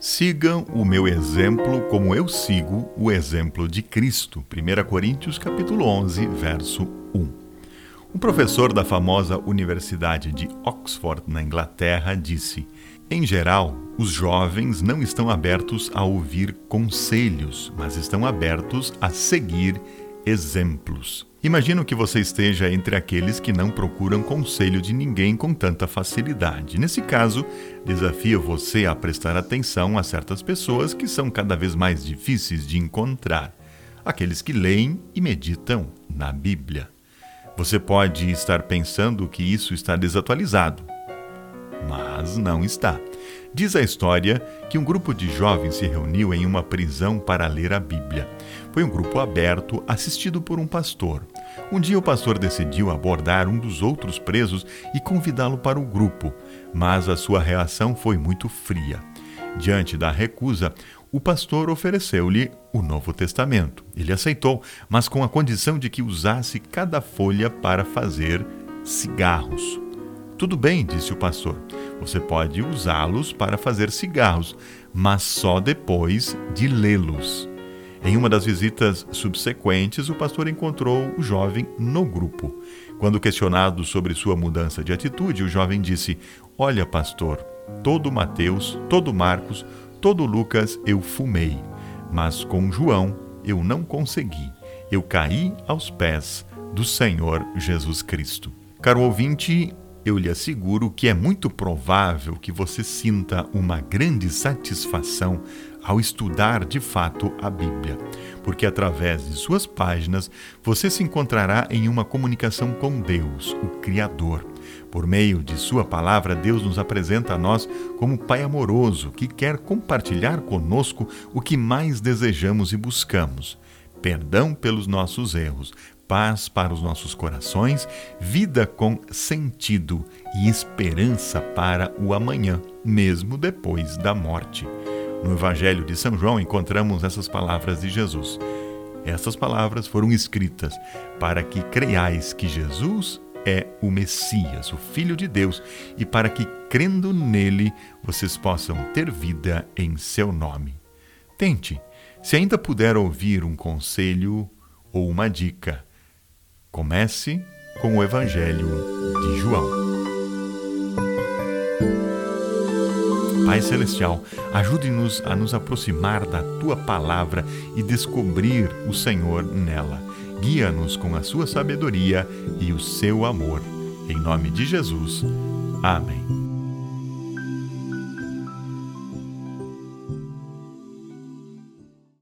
Sigam o meu exemplo como eu sigo o exemplo de Cristo. 1 Coríntios capítulo 11, verso 1. Um professor da famosa Universidade de Oxford, na Inglaterra, disse: Em geral, os jovens não estão abertos a ouvir conselhos, mas estão abertos a seguir exemplos. Imagino que você esteja entre aqueles que não procuram conselho de ninguém com tanta facilidade. Nesse caso, desafio você a prestar atenção a certas pessoas que são cada vez mais difíceis de encontrar. Aqueles que leem e meditam na Bíblia. Você pode estar pensando que isso está desatualizado, mas não está. Diz a história que um grupo de jovens se reuniu em uma prisão para ler a Bíblia. Foi um grupo aberto, assistido por um pastor. Um dia o pastor decidiu abordar um dos outros presos e convidá-lo para o grupo, mas a sua reação foi muito fria. Diante da recusa, o pastor ofereceu-lhe o Novo Testamento. Ele aceitou, mas com a condição de que usasse cada folha para fazer cigarros. Tudo bem, disse o pastor. Você pode usá-los para fazer cigarros, mas só depois de lê-los. Em uma das visitas subsequentes, o pastor encontrou o jovem no grupo. Quando questionado sobre sua mudança de atitude, o jovem disse: Olha, pastor, todo Mateus, todo Marcos, todo Lucas eu fumei, mas com João eu não consegui. Eu caí aos pés do Senhor Jesus Cristo. Caro ouvinte, eu lhe asseguro que é muito provável que você sinta uma grande satisfação ao estudar de fato a Bíblia, porque através de suas páginas você se encontrará em uma comunicação com Deus, o Criador. Por meio de Sua palavra, Deus nos apresenta a nós como Pai amoroso que quer compartilhar conosco o que mais desejamos e buscamos: perdão pelos nossos erros, paz para os nossos corações, vida com sentido e esperança para o amanhã, mesmo depois da morte. No Evangelho de São João encontramos essas palavras de Jesus. Essas palavras foram escritas para que creiais que Jesus é o Messias, o Filho de Deus, e para que, crendo nele, vocês possam ter vida em seu nome. Tente, se ainda puder ouvir um conselho ou uma dica, Comece com o Evangelho de João. Pai Celestial, ajude-nos a nos aproximar da tua palavra e descobrir o Senhor nela. Guia-nos com a sua sabedoria e o seu amor. Em nome de Jesus. Amém.